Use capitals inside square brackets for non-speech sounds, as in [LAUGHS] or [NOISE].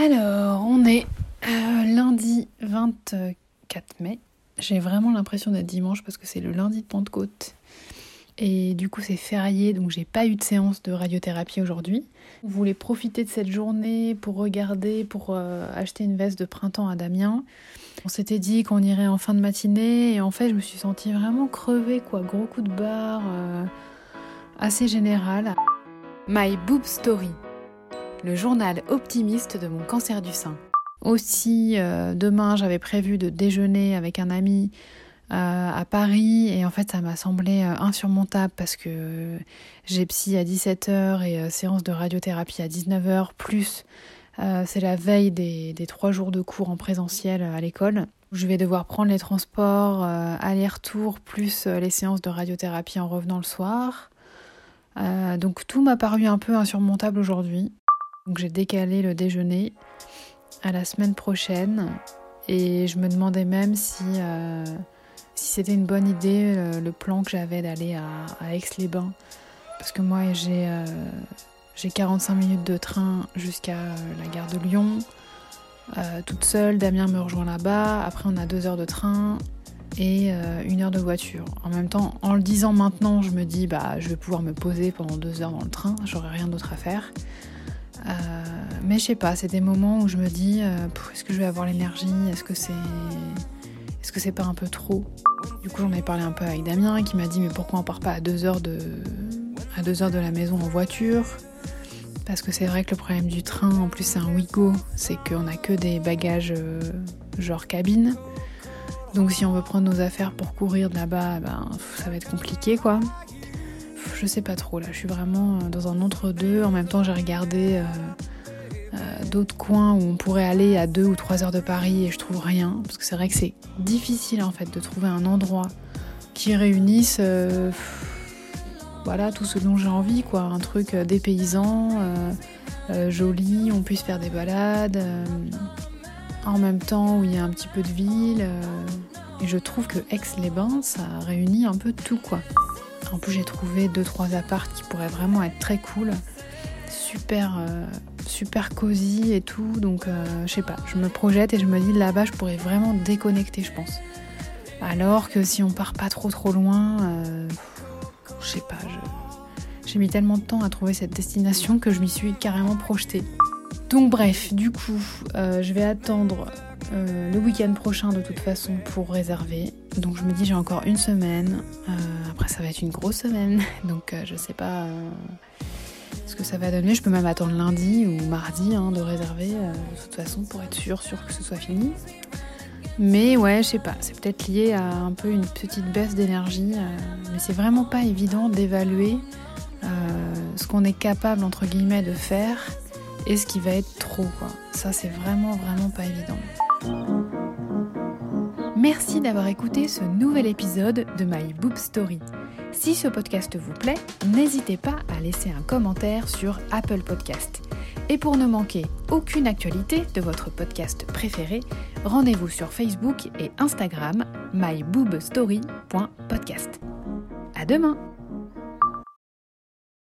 Alors, on est euh, lundi 24 mai. J'ai vraiment l'impression d'être dimanche parce que c'est le lundi de Pentecôte. Et du coup, c'est férié, donc j'ai pas eu de séance de radiothérapie aujourd'hui. On voulait profiter de cette journée pour regarder, pour euh, acheter une veste de printemps à Damien. On s'était dit qu'on irait en fin de matinée et en fait, je me suis sentie vraiment crevée, quoi. Gros coup de barre, euh, assez général. My Boob Story, le journal optimiste de mon cancer du sein. Aussi, euh, demain, j'avais prévu de déjeuner avec un ami euh, à Paris et en fait ça m'a semblé euh, insurmontable parce que j'ai psy à 17h et séance de radiothérapie à 19h plus c'est la veille des, des, trois jours de cours en présentiel à l'école. Je vais devoir prendre les transports aller-retour plus les séances de radiothérapie en revenant le soir. donc tout m'a paru un peu insurmontable aujourd'hui. Donc j'ai décalé le déjeuner à la semaine prochaine et je me demandais même si si c'était une bonne idée euh, le plan que j'avais d'aller à, Aix-les-Bains. Parce que moi j'ai euh, 45 minutes de train jusqu'à euh, la gare de Lyon. Euh, toute seule, Damien me rejoint là-bas. Après on a deux heures de train et une heure de voiture. En même temps, en le disant maintenant, je me dis bah je vais pouvoir me poser pendant deux heures dans le train, j'aurai rien d'autre à faire. Mais je sais pas, c'est des moments où je me dis est-ce que je vais avoir l'énergie? Est-ce que c'est est-ce que c'est pas un peu trop? Du coup, j'en ai parlé un peu avec Damien qui m'a dit mais pourquoi on part pas à deux heures de à deux heures de la maison en voiture? Parce que c'est vrai que le problème du train, en plus c'est un Wigo, c'est qu'on a que des bagages euh, genre cabine. Donc si on veut prendre nos affaires pour courir de là-bas, ben, ça va être compliqué quoi. Je sais pas trop là, je suis vraiment dans un entre-deux. En même temps, j'ai regardé euh, euh, d'autres coins où on pourrait aller à 2 ou 3 heures de Paris et je trouve rien. Parce que c'est vrai que c'est difficile en fait de trouver un endroit qui réunisse euh, voilà, tout ce dont j'ai envie, quoi. Un truc euh, dépaysant, joli, on puisse faire des balades, en même temps où il y a un petit peu de ville. et je trouve que Aix-les-Bains, ça réunit un peu tout, quoi. En plus, j'ai trouvé 2-3 apparts qui pourraient vraiment être très cool super, euh, super cosy et tout. Donc, euh, je sais pas, je me projette et je me dis là-bas, je pourrais vraiment déconnecter, je pense. Alors que si on part pas trop trop loin, euh, je sais pas, j'ai mis tellement de temps à trouver cette destination que je m'y suis carrément projetée. Donc bref, du coup, je vais attendre le week-end prochain de toute façon pour réserver. Donc je me dis j'ai encore une semaine. après ça va être une grosse semaine. [LAUGHS] Donc je sais pas ce que ça va donner. Je peux même attendre lundi ou mardi hein, de réserver, euh, de toute façon, pour être sûr, sûr que ce soit fini. Mais ouais, je sais pas, c'est peut-être lié à un peu une petite baisse d'énergie, euh, mais c'est vraiment pas évident d'évaluer euh, ce qu'on est capable, entre guillemets, de faire et ce qui va être trop, quoi. Ça, c'est vraiment, vraiment pas évident. Merci d'avoir écouté ce nouvel épisode de My Boob Story. Si ce podcast vous plaît, n'hésitez pas à laisser un commentaire sur Apple Podcast. Et pour ne manquer aucune actualité de votre podcast préféré, rendez-vous sur Facebook et Instagram myboobstory.podcast. À demain!